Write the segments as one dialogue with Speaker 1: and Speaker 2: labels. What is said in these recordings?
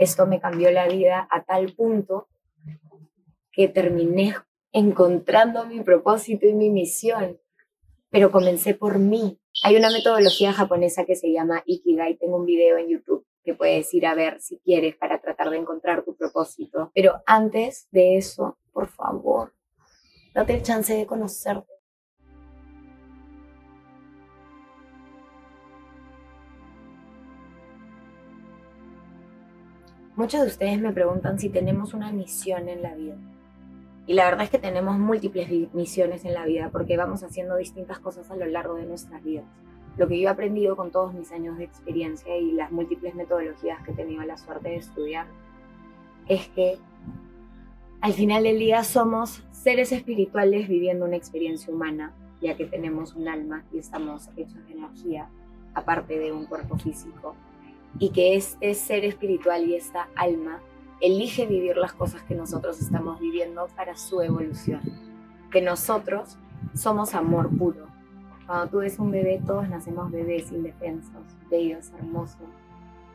Speaker 1: esto me cambió la vida a tal punto que terminé encontrando mi propósito y mi misión, pero comencé por mí. Hay una metodología japonesa que se llama Ikigai, tengo un video en YouTube que puedes ir a ver si quieres para tratar de encontrar tu propósito. Pero antes de eso, por favor, date el chance de conocerte. Muchos de ustedes me preguntan si tenemos una misión en la vida. Y la verdad es que tenemos múltiples misiones en la vida porque vamos haciendo distintas cosas a lo largo de nuestras vidas. Lo que yo he aprendido con todos mis años de experiencia y las múltiples metodologías que he tenido la suerte de estudiar es que al final del día somos seres espirituales viviendo una experiencia humana, ya que tenemos un alma y estamos hechos de energía, aparte de un cuerpo físico y que este ser espiritual y esta alma elige vivir las cosas que nosotros estamos viviendo para su evolución. Que nosotros somos amor puro. Cuando tú ves un bebé, todos nacemos bebés indefensos, bellos, hermosos,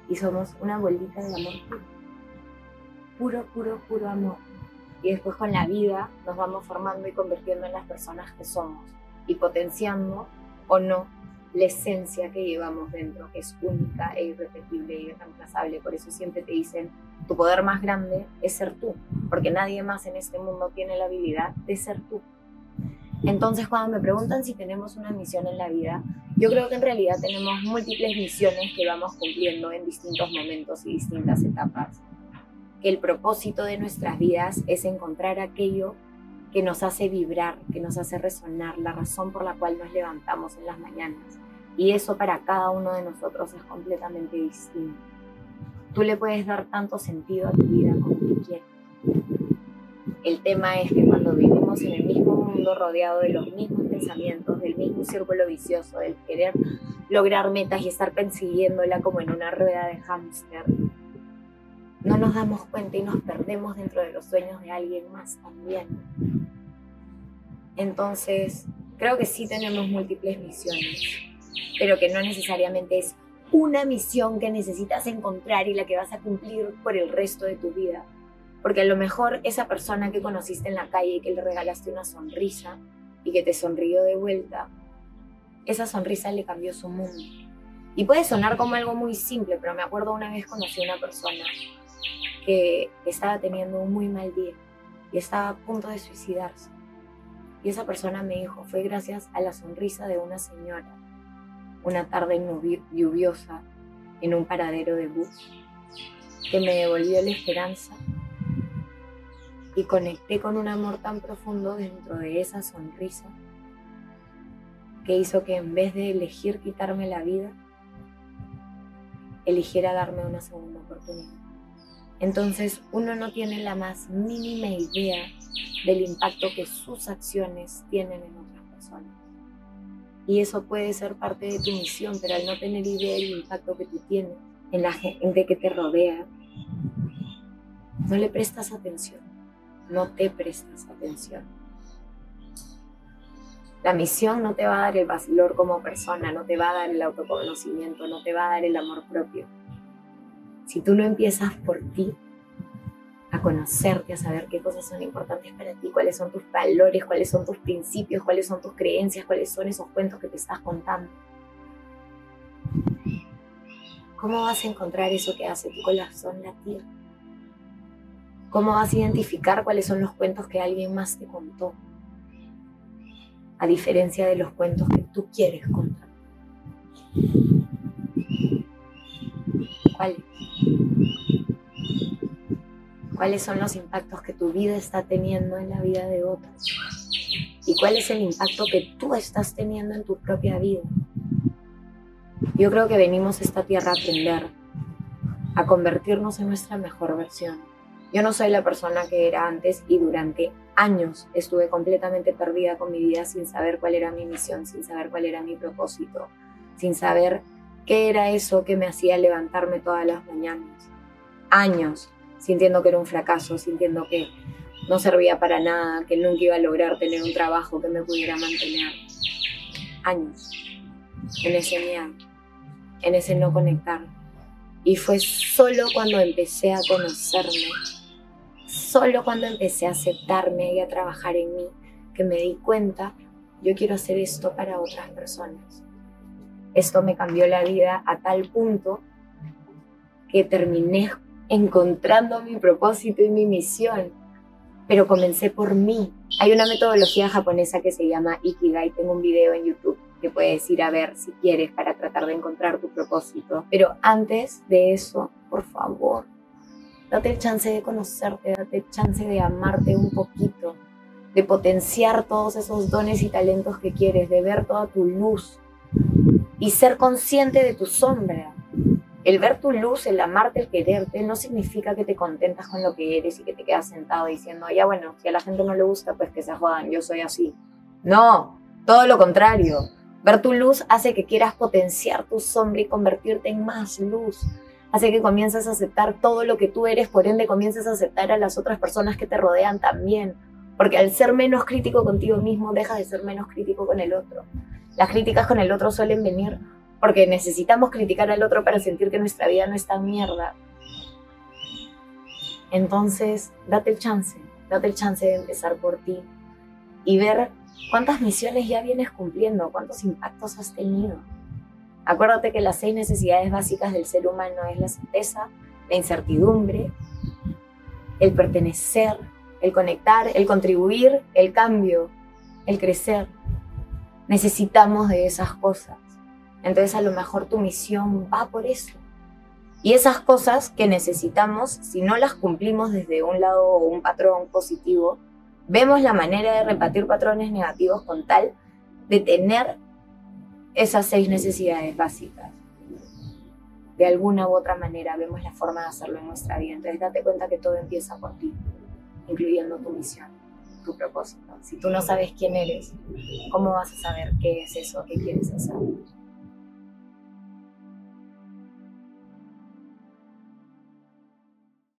Speaker 1: y somos una bolita de amor puro. Puro, puro, puro amor. Y después con la vida nos vamos formando y convirtiendo en las personas que somos y potenciando o no la esencia que llevamos dentro, que es única e irrepetible y irreemplazable. Por eso siempre te dicen, tu poder más grande es ser tú, porque nadie más en este mundo tiene la habilidad de ser tú. Entonces, cuando me preguntan si tenemos una misión en la vida, yo creo que en realidad tenemos múltiples misiones que vamos cumpliendo en distintos momentos y distintas etapas. El propósito de nuestras vidas es encontrar aquello que nos hace vibrar, que nos hace resonar, la razón por la cual nos levantamos en las mañanas y eso para cada uno de nosotros es completamente distinto. Tú le puedes dar tanto sentido a tu vida como tú quieras. El tema es que cuando vivimos en el mismo mundo rodeado de los mismos pensamientos, del mismo círculo vicioso, del querer lograr metas y estar persiguiéndola como en una rueda de hámster, no nos damos cuenta y nos perdemos dentro de los sueños de alguien más también. Entonces, creo que sí tenemos múltiples misiones pero que no necesariamente es una misión que necesitas encontrar y la que vas a cumplir por el resto de tu vida. Porque a lo mejor esa persona que conociste en la calle y que le regalaste una sonrisa y que te sonrió de vuelta, esa sonrisa le cambió su mundo. Y puede sonar como algo muy simple, pero me acuerdo una vez conocí a una persona que estaba teniendo un muy mal día y estaba a punto de suicidarse. Y esa persona me dijo, fue gracias a la sonrisa de una señora una tarde lluviosa en un paradero de bus que me devolvió la esperanza y conecté con un amor tan profundo dentro de esa sonrisa que hizo que en vez de elegir quitarme la vida, eligiera darme una segunda oportunidad. Entonces uno no tiene la más mínima idea del impacto que sus acciones tienen en otras personas. Y eso puede ser parte de tu misión, pero al no tener idea del impacto que tú tienes en la gente que te rodea, no le prestas atención, no te prestas atención. La misión no te va a dar el valor como persona, no te va a dar el autoconocimiento, no te va a dar el amor propio. Si tú no empiezas por ti, a conocerte, a saber qué cosas son importantes para ti, cuáles son tus valores, cuáles son tus principios, cuáles son tus creencias, cuáles son esos cuentos que te estás contando. ¿Cómo vas a encontrar eso que hace tu corazón latir? ¿Cómo vas a identificar cuáles son los cuentos que alguien más te contó? A diferencia de los cuentos que tú quieres contar. ¿Cuáles? Cuáles son los impactos que tu vida está teniendo en la vida de otros y cuál es el impacto que tú estás teniendo en tu propia vida. Yo creo que venimos a esta tierra a aprender, a convertirnos en nuestra mejor versión. Yo no soy la persona que era antes y durante años estuve completamente perdida con mi vida sin saber cuál era mi misión, sin saber cuál era mi propósito, sin saber qué era eso que me hacía levantarme todas las mañanas. Años sintiendo que era un fracaso, sintiendo que no servía para nada, que nunca iba a lograr tener un trabajo que me pudiera mantener. Años en ese miedo, en ese no conectar. Y fue solo cuando empecé a conocerme, solo cuando empecé a aceptarme y a trabajar en mí, que me di cuenta, yo quiero hacer esto para otras personas. Esto me cambió la vida a tal punto que terminé encontrando mi propósito y mi misión, pero comencé por mí. Hay una metodología japonesa que se llama Ikigai, tengo un video en YouTube que puedes ir a ver si quieres para tratar de encontrar tu propósito. Pero antes de eso, por favor, date el chance de conocerte, date el chance de amarte un poquito, de potenciar todos esos dones y talentos que quieres, de ver toda tu luz y ser consciente de tu sombra. El ver tu luz, el amarte, el quererte, no significa que te contentas con lo que eres y que te quedas sentado diciendo, ya bueno, si a la gente no le gusta, pues que se jodan, yo soy así. No, todo lo contrario. Ver tu luz hace que quieras potenciar tu sombra y convertirte en más luz. Hace que comiences a aceptar todo lo que tú eres, por ende comiences a aceptar a las otras personas que te rodean también. Porque al ser menos crítico contigo mismo, dejas de ser menos crítico con el otro. Las críticas con el otro suelen venir porque necesitamos criticar al otro para sentir que nuestra vida no está mierda. Entonces, date el chance, date el chance de empezar por ti y ver ¿Cuántas misiones ya vienes cumpliendo? ¿Cuántos impactos has tenido? Acuérdate que las seis necesidades básicas del ser humano es la certeza, la incertidumbre, el pertenecer, el conectar, el contribuir, el cambio, el crecer. Necesitamos de esas cosas. Entonces a lo mejor tu misión va por eso. Y esas cosas que necesitamos, si no las cumplimos desde un lado o un patrón positivo, vemos la manera de repartir patrones negativos con tal de tener esas seis necesidades básicas. De alguna u otra manera vemos la forma de hacerlo en nuestra vida. Entonces date cuenta que todo empieza por ti, incluyendo tu misión, tu propósito. Si tú no sabes quién eres, ¿cómo vas a saber qué es eso que quieres hacer?